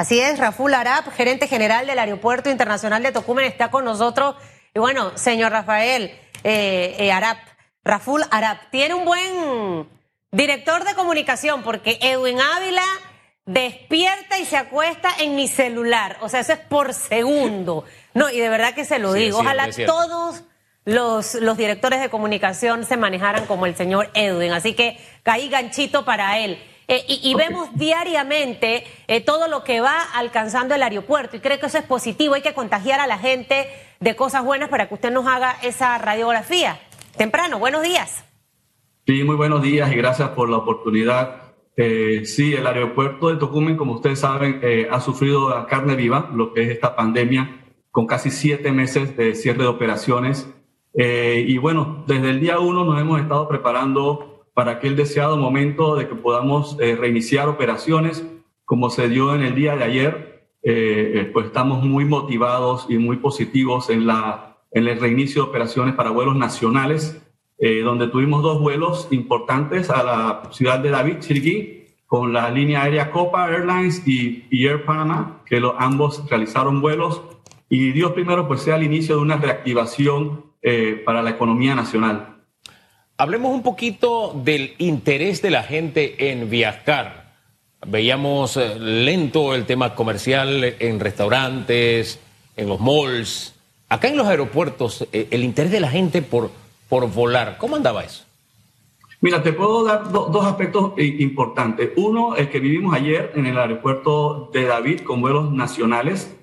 Así es, Raful Arap, gerente general del Aeropuerto Internacional de Tocumen, está con nosotros. Y bueno, señor Rafael eh, eh, Arap, Raful Arap, tiene un buen director de comunicación porque Edwin Ávila despierta y se acuesta en mi celular. O sea, eso es por segundo. No, y de verdad que se lo digo. Ojalá todos los, los directores de comunicación se manejaran como el señor Edwin. Así que caí ganchito para él. Eh, y, vemos diariamente eh, todo lo que va alcanzando el aeropuerto y creo que eso es positivo. Hay que contagiar a la gente de cosas buenas para que usted nos haga esa radiografía. Temprano, buenos días. Sí, muy buenos días y gracias por la oportunidad. Eh, sí, el aeropuerto de Tocumen, como ustedes saben, ha sufrido a carne viva lo que es esta pandemia, con casi siete meses de cierre de operaciones. y bueno, desde el día uno nos hemos estado preparando para aquel deseado momento de que podamos eh, reiniciar operaciones como se dio en el día de ayer. Eh, eh, pues estamos muy motivados y muy positivos en, la, en el reinicio de operaciones para vuelos nacionales, donde tuvimos dos vuelos importantes a la ciudad de David, Chiriquí, con la línea aérea Copa Airlines y, Air Panama, que ambos realizaron vuelos. Y Dios primero, pues sea el inicio de una reactivación para la economía nacional. Hablemos un poquito del interés de la gente en viajar. Veíamos eh, lento el tema comercial en restaurantes, en los malls. Acá en los aeropuertos, eh, el interés de la gente por, por volar, ¿cómo andaba eso? Mira, te puedo dar dos aspectos eh, importantes. Uno, el que vivimos ayer en el aeropuerto de David con vuelos nacionales,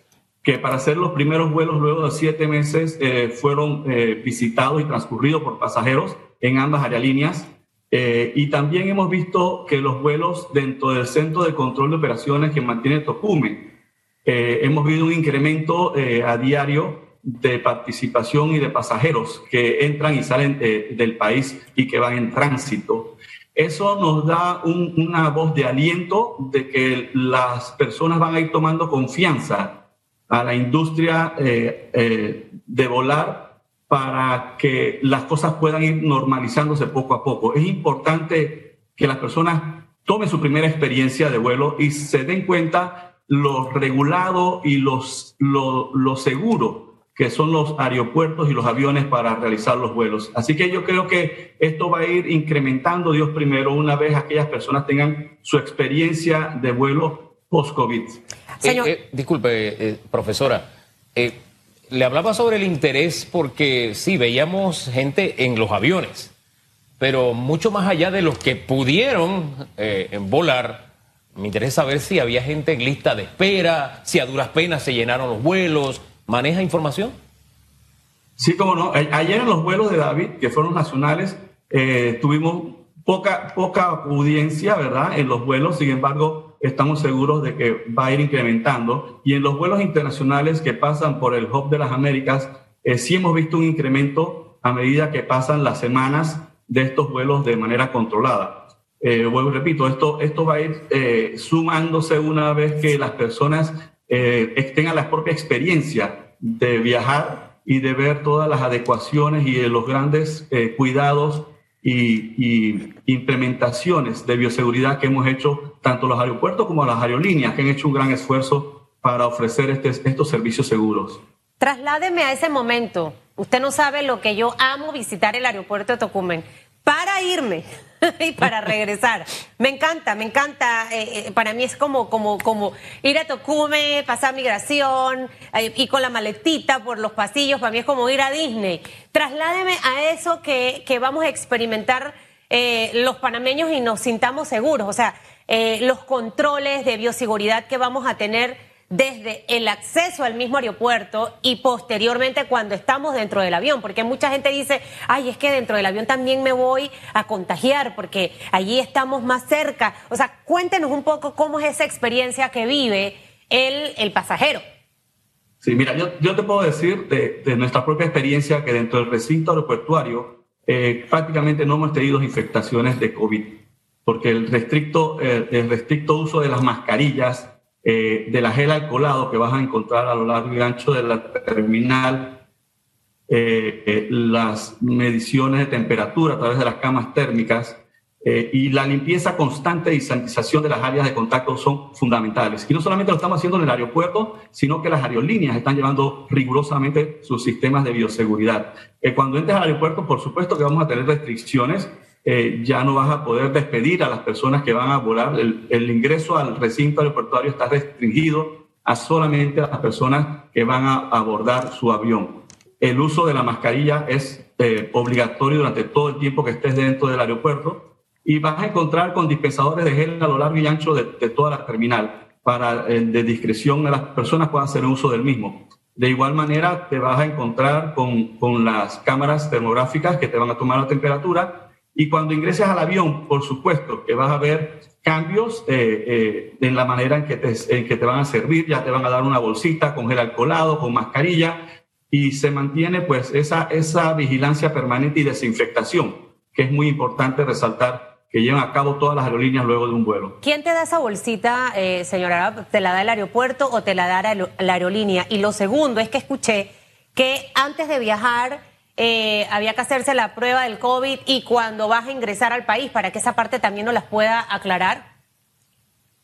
que para hacer los primeros vuelos luego de siete meses fueron visitados y transcurridos por pasajeros en ambas aerolíneas. Eh, y también hemos visto que los vuelos dentro del Centro de Control de Operaciones que mantiene Tocumen, eh, hemos visto un incremento eh, a diario de participación y de pasajeros que entran y salen del país y que van en tránsito. Eso nos da una voz de aliento de que las personas van a ir tomando confianza a la industria de volar para que las cosas puedan ir normalizándose poco a poco. Es importante que las personas tomen su primera experiencia de vuelo y se den cuenta lo regulado y los, lo, lo seguro que son los aeropuertos y los aviones para realizar los vuelos. Así que yo creo que esto va a ir incrementando, Dios primero, una vez aquellas personas tengan su experiencia de vuelo post-COVID. Eh, eh, disculpe, eh, profesora, le hablaba sobre el interés porque sí, veíamos gente en los aviones, pero mucho más allá de los que pudieron eh, volar, me interesa saber si había gente en lista de espera, si a duras penas se llenaron los vuelos. ¿Maneja información? Sí, cómo no. Ayer en los vuelos de David, que fueron nacionales, eh, tuvimos poca, poca audiencia, ¿verdad? En los vuelos, sin embargo, estamos seguros de que va a ir incrementando. Y en los vuelos internacionales que pasan por el Hub de las Américas, eh, sí hemos visto un incremento a medida que pasan las semanas de estos vuelos de manera controlada. Eh, vuelvo, repito, esto, esto va a ir eh, sumándose una vez que las personas eh, tengan la propia experiencia de viajar y de ver todas las adecuaciones y los grandes cuidados y, implementaciones de bioseguridad que hemos hecho tanto los aeropuertos como las aerolíneas, que han hecho un gran esfuerzo para ofrecer este, estos servicios seguros. Trasládeme a ese momento. Usted no sabe lo que yo amo visitar el aeropuerto de Tocumen para irme y para regresar. Me encanta, me encanta. Eh, eh, para mí es como, como, como ir a Tocume, pasar migración eh, y con la maletita por los pasillos. Para mí es como ir a Disney. Trasládeme a eso que, que vamos a experimentar los panameños y nos sintamos seguros. O sea, los controles de bioseguridad que vamos a tener desde el acceso al mismo aeropuerto y posteriormente cuando estamos dentro del avión, porque mucha gente dice, ay, es que dentro del avión también me voy a contagiar porque allí estamos más cerca. O sea, cuéntenos un poco cómo es esa experiencia que vive el, el pasajero. Sí, mira, yo, yo te puedo decir de, de, nuestra propia experiencia que dentro del recinto aeroportuario eh, prácticamente no hemos tenido infectaciones de COVID, porque el restricto, el restricto uso de las mascarillas, eh, de la gel alcoholado que vas a encontrar a lo largo y ancho de la terminal, eh, eh, las mediciones de temperatura a través de las camas térmicas, y la limpieza constante y sanitización de las áreas de contacto son fundamentales. Y no solamente lo estamos haciendo en el aeropuerto, sino que las aerolíneas están llevando rigurosamente sus sistemas de bioseguridad. Cuando entres al aeropuerto, por supuesto que vamos a tener restricciones. Eh, ya no vas a poder despedir a las personas que van a volar. El, ingreso al recinto aeroportuario está restringido a solamente a las personas que van a abordar su avión. El uso de la mascarilla es obligatorio durante todo el tiempo que estés dentro del aeropuerto y vas a encontrar con dispensadores de gel a lo largo y ancho de, toda la terminal para eh, de discreción las personas puedan hacer uso del mismo. De igual manera, te vas a encontrar con, con las cámaras termográficas que te van a tomar la temperatura y cuando ingreses al avión, por supuesto, que vas a ver cambios eh, eh, en la manera en que, te, en que te van a servir, ya te van a dar una bolsita con gel alcoholado, con mascarilla, y se mantiene pues esa, esa vigilancia permanente y desinfectación, que es muy importante resaltar que llevan a cabo todas las aerolíneas luego de un vuelo. ¿Quién te da esa bolsita, eh, señora? ¿Te la da el aeropuerto o te la da la aerolínea? Y lo segundo es que escuché que antes de viajar eh, había que hacerse la prueba del COVID y cuando vas a ingresar al país, para que esa parte también nos las pueda aclarar.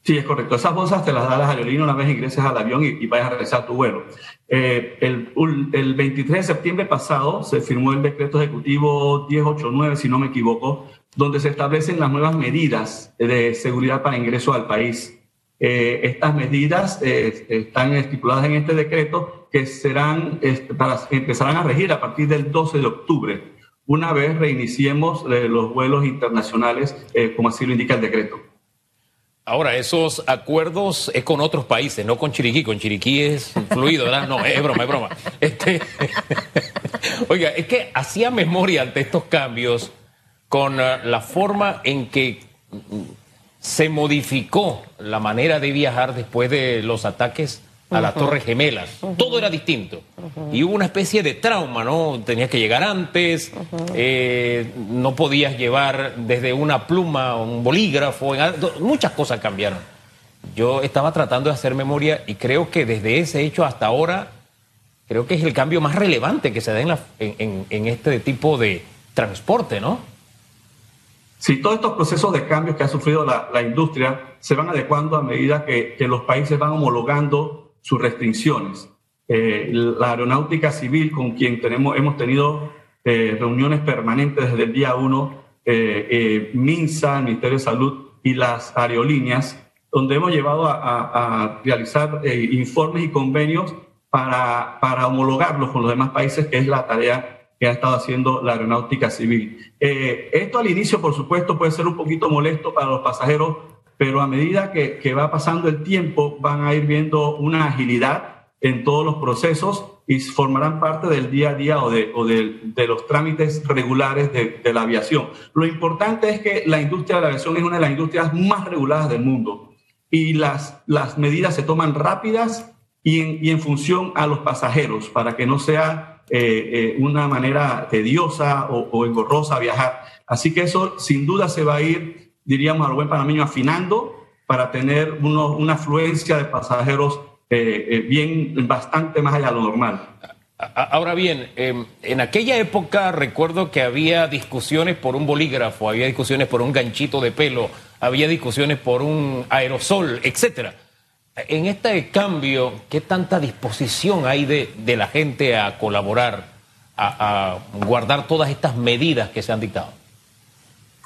Sí, es correcto. Esas bolsas te las da las aerolíneas una vez ingreses al avión y, vayas a realizar tu vuelo. Eh, el, el, 23 de septiembre pasado se firmó el decreto ejecutivo 1089, si no me equivoco, donde se establecen las nuevas medidas de seguridad para ingreso al país. Eh, estas medidas están estipuladas en este decreto que serán, este, empezarán a regir a partir del 12 de octubre, una vez reiniciemos eh, los vuelos internacionales, como así lo indica el decreto. Ahora, esos acuerdos es con otros países, no con Chiriquí. Con Chiriquí es fluido, ¿verdad? No, es broma, es broma. Este... Oiga, es que hacía memoria ante estos cambios con eh, la forma en que se modificó la manera de viajar después de los ataques a las Torres Gemelas. Todo era distinto. Y hubo una especie de trauma, ¿no? Tenías que llegar antes, eh, no podías llevar desde una pluma un bolígrafo, muchas cosas cambiaron. Yo estaba tratando de hacer memoria y creo que desde ese hecho hasta ahora, creo que es el cambio más relevante que se da en, en este tipo de transporte, ¿no? Si todos estos procesos de cambios que ha sufrido la, industria se van adecuando a medida que, los países van homologando sus restricciones. Eh, la aeronáutica civil, con quien tenemos, hemos tenido eh, reuniones permanentes desde el día uno, eh, MINSA, el Ministerio de Salud y las aerolíneas, donde hemos llevado a, realizar informes y convenios para, para homologarlos con los demás países, que es la tarea que ha estado haciendo la aeronáutica civil. Eh, esto al inicio, por supuesto, puede ser un poquito molesto para los pasajeros, pero a medida que, va pasando el tiempo van a ir viendo una agilidad en todos los procesos y formarán parte del día a día o de, o los trámites regulares de, la aviación. Lo importante es que la industria de la aviación es una de las industrias más reguladas del mundo y las, medidas se toman rápidas y en, función a los pasajeros para que no sea eh, eh, una manera tediosa o, engorrosa viajar. Así que eso sin duda se va a ir, diríamos al buen panameño, afinando para tener una afluencia de pasajeros eh, bien, bastante más allá de lo normal. Ahora bien, em, en aquella época recuerdo que había discusiones por un bolígrafo, había discusiones por un ganchito de pelo, había discusiones por un aerosol, etcétera. En este cambio, ¿qué tanta disposición hay de, la gente a colaborar, a, guardar todas estas medidas que se han dictado?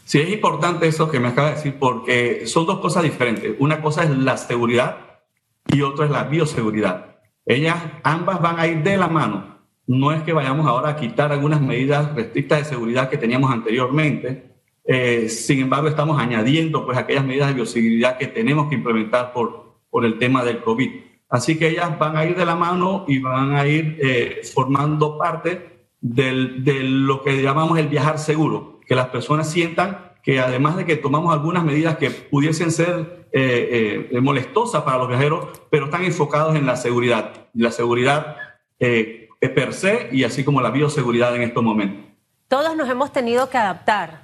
Sí, es importante eso que me acaba de decir porque son dos cosas diferentes. Una cosa es la seguridad y otra es la bioseguridad. Ellas ambas van a ir de la mano. No es que vayamos ahora a quitar algunas medidas restrictas de seguridad que teníamos anteriormente. Eh, sin embargo, estamos añadiendo pues aquellas medidas de bioseguridad que tenemos que implementar por, por el tema del COVID. Así que ellas van a ir de la mano y van a ir eh, formando parte del, de lo que llamamos el viajar seguro, que las personas sientan que además de que tomamos algunas medidas que pudiesen ser eh, eh, molestosas para los viajeros, pero están enfocados en la seguridad, la seguridad per se y así como la bioseguridad en estos momentos. Todos nos hemos tenido que adaptar.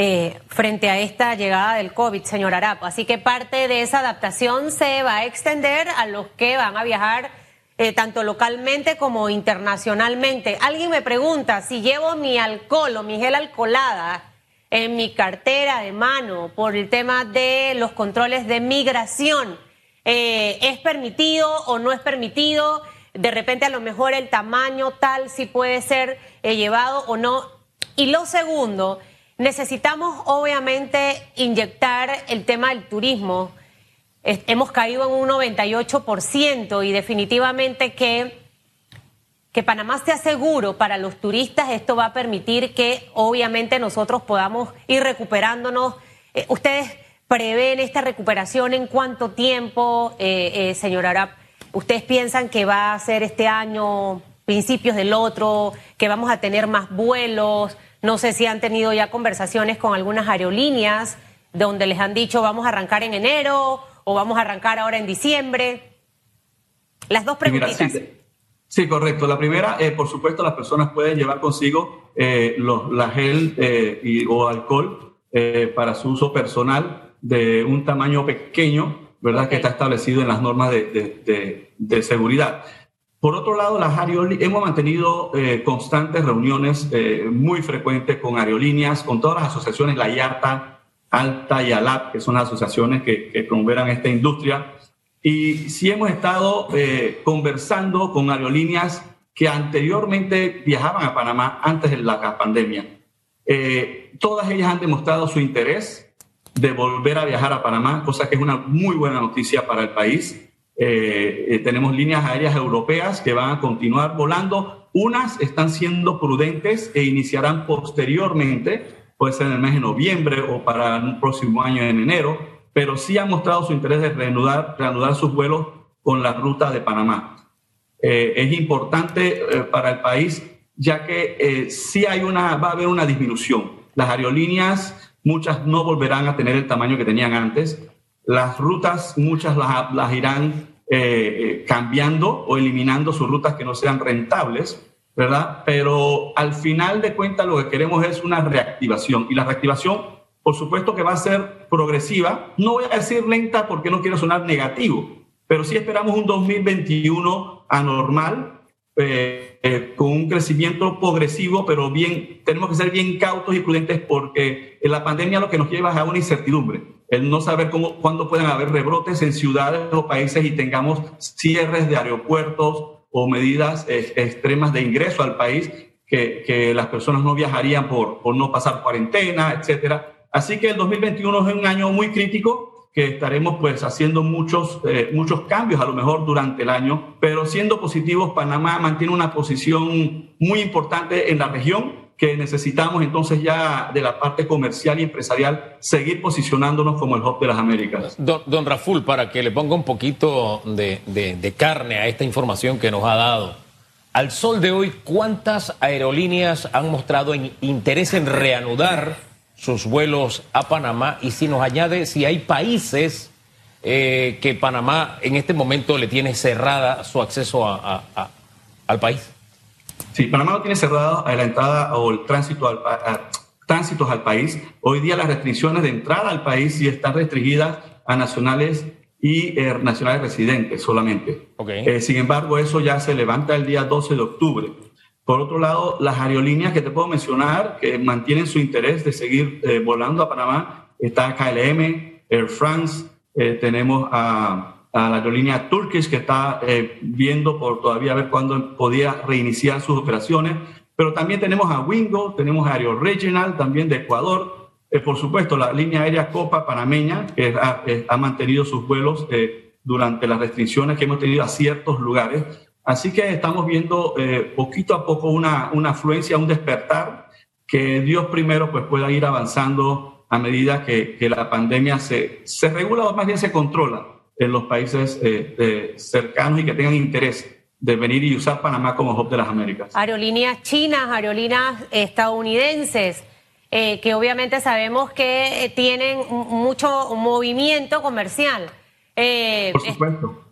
Eh, frente a esta llegada del COVID, señor Arapo. Así que parte de esa adaptación se va a extender a los que van a viajar eh, tanto localmente como internacionalmente. Alguien me pregunta si llevo mi alcohol o mi gel alcoholada en mi cartera de mano por el tema de los controles de migración. Eh, ¿Es permitido o no es permitido? De repente a lo mejor el tamaño tal si puede ser eh, llevado o no. Y lo segundo, necesitamos obviamente inyectar el tema del turismo. Hemos caído en un 98% y definitivamente que que Panamá sea seguro para los turistas, esto va a permitir que obviamente nosotros podamos ir recuperándonos. Eh, ¿Ustedes prevén esta recuperación en cuánto tiempo, eh, eh, señor Arap? ¿Ustedes piensan que va a ser este año, principios del otro, que vamos a tener más vuelos? No sé si han tenido ya conversaciones con algunas aerolíneas donde les han dicho vamos a arrancar en enero o vamos a arrancar ahora en diciembre. Las dos preguntitas. Sí, correcto. La primera, eh, por supuesto, las personas pueden llevar consigo eh, los, la gel eh, y, o alcohol para su uso personal de un tamaño pequeño, ¿verdad? Que está establecido en las normas de, de, de, seguridad. Por otro lado, las hemos mantenido constantes reuniones muy frecuentes con aerolíneas, con todas las asociaciones, la IATA, Alta y ALAP, que son las asociaciones que, que promueven esta industria y sí hemos estado eh, conversando con aerolíneas que anteriormente viajaban a Panamá antes de la pandemia. Eh, todas ellas han demostrado su interés de volver a viajar a Panamá, cosa que es una muy buena noticia para el país. Eh, tenemos líneas aéreas europeas que van a continuar volando. Unas están siendo prudentes e iniciarán posteriormente, puede ser en el mes de noviembre o para un próximo año en enero pero sí han mostrado su interés de reanudar, reanudar sus vuelos con la ruta de Panamá. Eh, es importante eh, para el país ya que eh, sí hay una, va a haber una disminución. Las aerolíneas, muchas no volverán a tener el tamaño que tenían antes. Las rutas, muchas las, las irán cambiando o eliminando sus rutas que no sean rentables, ¿verdad? Pero al final de cuentas lo que queremos es una reactivación y la reactivación por supuesto que va a ser progresiva. No voy a decir lenta porque no quiero sonar negativo, pero sí esperamos un 2021 anormal, eh, eh, con un crecimiento progresivo, pero bien, tenemos que ser bien cautos y prudentes porque en la pandemia lo que nos lleva es a una incertidumbre, el no saber cómo, cuándo pueden haber rebrotes en ciudades o países y tengamos cierres de aeropuertos o medidas eh, extremas de ingreso al país que, que, las personas no viajarían por, por no pasar cuarentena, etcétera. Así que el 2021 es un año muy crítico que estaremos pues haciendo muchos, eh, muchos cambios a lo mejor durante el año, pero siendo positivos, Panamá mantiene una posición muy importante en la región que necesitamos entonces ya de la parte comercial y empresarial seguir posicionándonos como el hub de las Américas. Don, don Raful, para que le ponga un poquito de, de carne a esta información que nos ha dado. Al sol de hoy, ¿cuántas aerolíneas han mostrado interés en reanudar sus vuelos a Panamá y si nos añade si hay países eh, que Panamá en este momento le tiene cerrada su acceso a, al país. Sí, Panamá no tiene cerrada la entrada o el tránsito al, tránsitos al país. Hoy día las restricciones de entrada al país sí están restringidas a nacionales y eh, nacionales residentes solamente. Eh, sin embargo, eso ya se levanta el día 12 de octubre. Por otro lado, las aerolíneas que te puedo mencionar que mantienen su interés de seguir eh, volando a Panamá, está KLM, Air France, eh, tenemos a, la aerolínea Turkish que está eh, viendo por todavía ver cuándo podía reiniciar sus operaciones, pero también tenemos a Wingo, tenemos a Aero Regional, también de Ecuador, por supuesto la línea aérea Copa Panameña, que ha, ha mantenido sus vuelos durante las restricciones que hemos tenido a ciertos lugares. Así que estamos viendo eh, poquito a poco una, una afluencia, un despertar, que Dios primero pues pueda ir avanzando a medida que, que la pandemia se, se regula o más bien se controla en los países eh, cercanos y que tengan interés de venir y usar Panamá como hub de las Américas. Aerolíneas chinas, aerolíneas estadounidenses, eh, que obviamente sabemos que tienen mucho movimiento comercial. Por supuesto.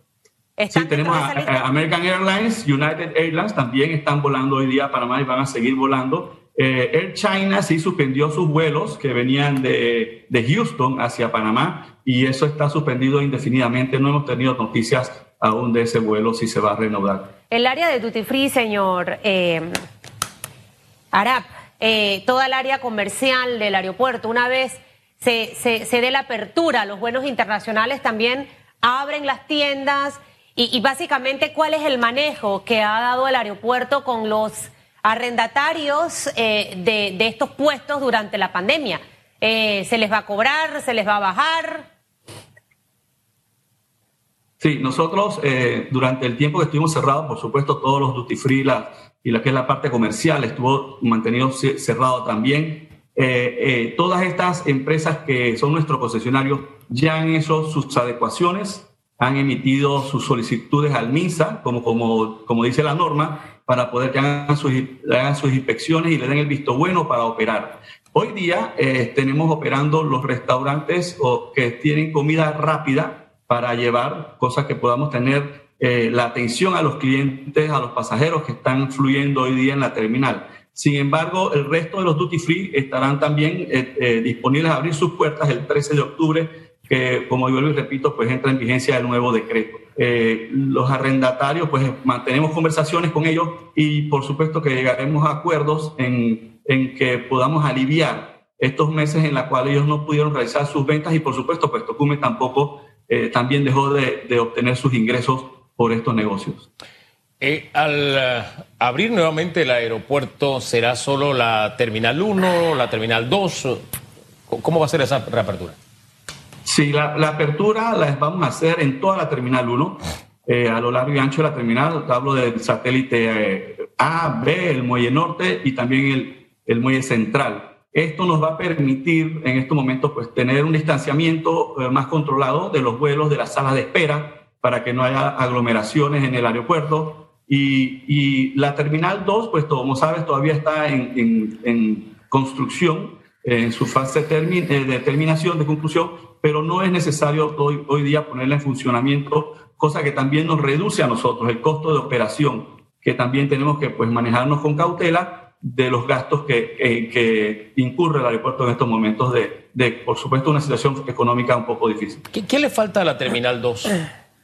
Sí, tenemos a, American Airlines, United Airlines también están volando hoy día a Panamá y van a seguir volando. Eh, Air China sí suspendió sus vuelos que venían de, de, Houston hacia Panamá y eso está suspendido indefinidamente. No hemos tenido noticias aún de ese vuelo si se va a renovar. El área de Duty Free, señor eh, Arap, eh, toda el área comercial del aeropuerto. Una vez se, se, dé la apertura, los vuelos internacionales también abren las tiendas y, básicamente cuál es el manejo que ha dado el aeropuerto con los arrendatarios eh, de, estos puestos durante la pandemia. Eh, ¿Se les va a cobrar? ¿Se les va a bajar? Sí, nosotros eh, durante el tiempo que estuvimos cerrados, por supuesto, todos los duty free y lo que es la parte comercial estuvo mantenido cerrado también. Eh, eh, todas estas empresas que son nuestros concesionarios ya han hecho sus adecuaciones, han emitido sus solicitudes al MINSA, como, como, como dice la norma, para poder que hagan sus, inspecciones y le den el visto bueno para operar. Hoy día tenemos operando los restaurantes que tienen comida rápida, para llevar cosas que podamos tener eh, la atención a los clientes, a los pasajeros que están fluyendo hoy día en la terminal. Sin embargo, el resto de los duty free estarán también eh, eh, disponibles a abrir sus puertas el 13 de octubre, que como yo les repito, pues entra en vigencia el nuevo decreto. Los arrendatarios, pues mantenemos conversaciones con ellos y por supuesto que llegaremos a acuerdos en, en que podamos aliviar estos meses en los cuales ellos no pudieron realizar sus ventas y por supuesto, pues Tocume tampoco eh, también dejó de, obtener sus ingresos por estos negocios. Eh, al eh, abrir nuevamente el aeropuerto, ¿será solo la Terminal 1, la Terminal 2? ¿Cómo va a ser esa reapertura? Sí, la, apertura la vamos a hacer en toda la Terminal 1, a lo largo y ancho de la terminal. Hablo del satélite A, B, el muelle norte y también el, el muelle central. Esto nos va a permitir en estos momentos pues, tener un distanciamiento eh, más controlado de los vuelos de las salas de espera para que no haya aglomeraciones en el aeropuerto. Y, la Terminal 2, pues como sabes, todavía está en, construcción, en su fase eh, de terminación, de conclusión, pero no es necesario hoy, hoy día ponerla en funcionamiento, cosa que también nos reduce a nosotros el costo de operación, que también tenemos que pues, manejarnos con cautela de los gastos que, eh, que, incurre el aeropuerto en estos momentos de, de, por supuesto, una situación económica un poco difícil. ¿Qué, le falta a la Terminal 2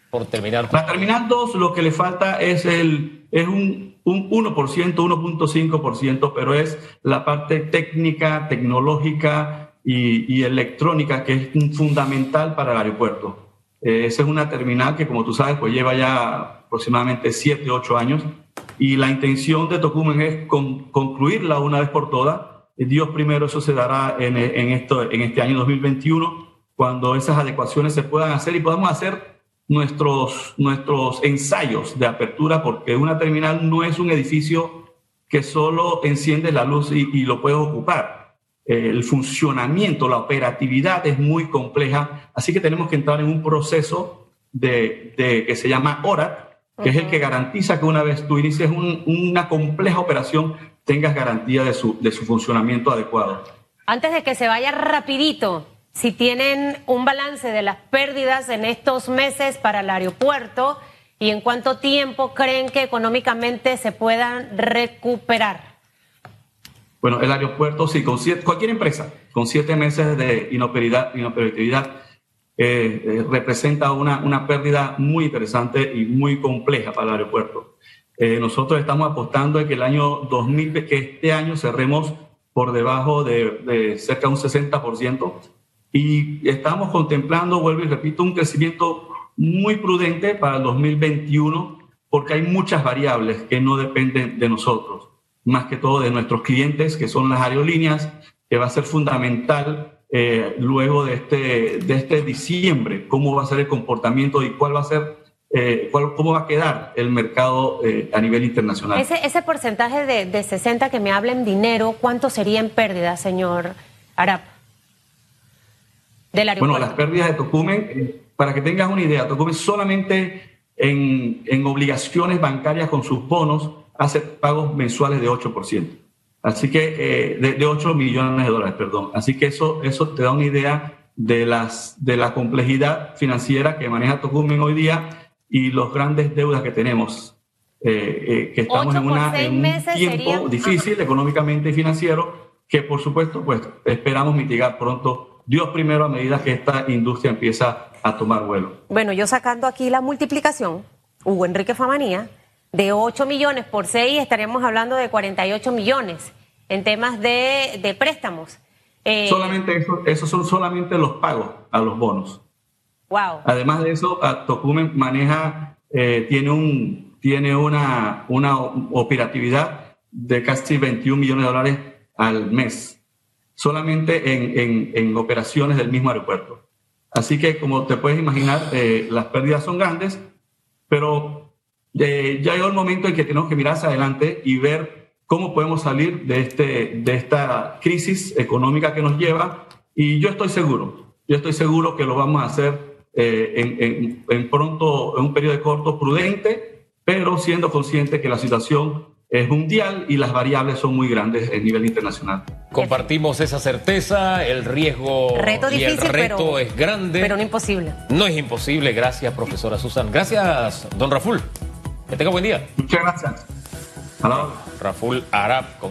por terminar? La Terminal 2 lo que le falta es, el, es un, un 1%, 1.5%, pero es la parte técnica, tecnológica y, electrónica que es fundamental para el aeropuerto. Eh, esa es una terminal que, como tú sabes, pues lleva ya aproximadamente 7, 8 años y la intención de Tocumen es concluirla una vez por todas. Dios primero, eso se dará en, esto, en este año 2021, cuando esas adecuaciones se puedan hacer y podamos hacer nuestros, nuestros ensayos de apertura, porque una terminal no es un edificio que solo enciende la luz y, lo puedes ocupar. El funcionamiento, la operatividad es muy compleja, así que tenemos que entrar en un proceso de, de que se llama ORAT, que es el que garantiza que una vez tú inicies una compleja operación, tengas garantía de su, de su funcionamiento adecuado. Antes de que se vaya rapidito, si tienen un balance de las pérdidas en estos meses para el aeropuerto y en cuánto tiempo creen que económicamente se puedan recuperar. Bueno, el aeropuerto, sí, con cualquier empresa con siete meses de inoperatividad eh, eh, representa una, una, pérdida muy interesante y muy compleja para el aeropuerto. Eh, nosotros estamos apostando en que el año 2000, que este año cerremos por debajo de, cerca de un 60% y estamos contemplando, vuelvo y repito, un crecimiento muy prudente para el 2021 porque hay muchas variables que no dependen de nosotros, más que todo de nuestros clientes, que son las aerolíneas, que va a ser fundamental eh, luego de este, de este diciembre, cómo va a ser el comportamiento y cuál va a ser, eh, cuál, cómo va a quedar el mercado eh, a nivel internacional. Ese, ese porcentaje de, de 60 que me habla en dinero, ¿cuánto sería en pérdida, señor Arap? Del aeropuerto. Bueno, las pérdidas de Tocumen, para que tengas una idea, Tocumen solamente en, en obligaciones bancarias con sus bonos hace pagos mensuales de 8%. Así que, eh, de, 8 millones de dólares, perdón. Así que eso, eso te da una idea de, las, de la complejidad financiera que maneja Tocumen hoy día y los grandes deudas que tenemos. Eh, eh, que estamos en, una, un tiempo difícil económicamente y financiero que por supuesto pues esperamos mitigar pronto Dios primero a medida que esta industria empieza a tomar vuelo. Bueno, yo sacando aquí la multiplicación, Hugo Enrique Famanía, de 8 millones por 6 estaremos hablando de 48 millones. en temas de, de préstamos. Eh, solamente eso, esos son solamente los pagos a los bonos. Wow. Además de eso, Tocumen maneja, eh, tiene, un, tiene una, una operatividad de casi 21 millones de dólares al mes, solamente en, en, en operaciones del mismo aeropuerto. Así que, como te puedes imaginar, eh, las pérdidas son grandes, pero eh, ya llegó el momento en que tenemos que mirar hacia adelante y ver cómo podemos salir de, este, de esta crisis económica que nos lleva. Y yo estoy seguro, yo estoy seguro que lo vamos a hacer eh, en, en, pronto, en un periodo corto, prudente, pero siendo consciente que la situación es mundial y las variables son muy grandes a nivel internacional. Compartimos esa certeza, el riesgo reto y el reto es grande. Pero no imposible. No es imposible, gracias profesora Susan. Gracias, don Raful. Que tenga buen día. Muchas gracias. Raful Arab.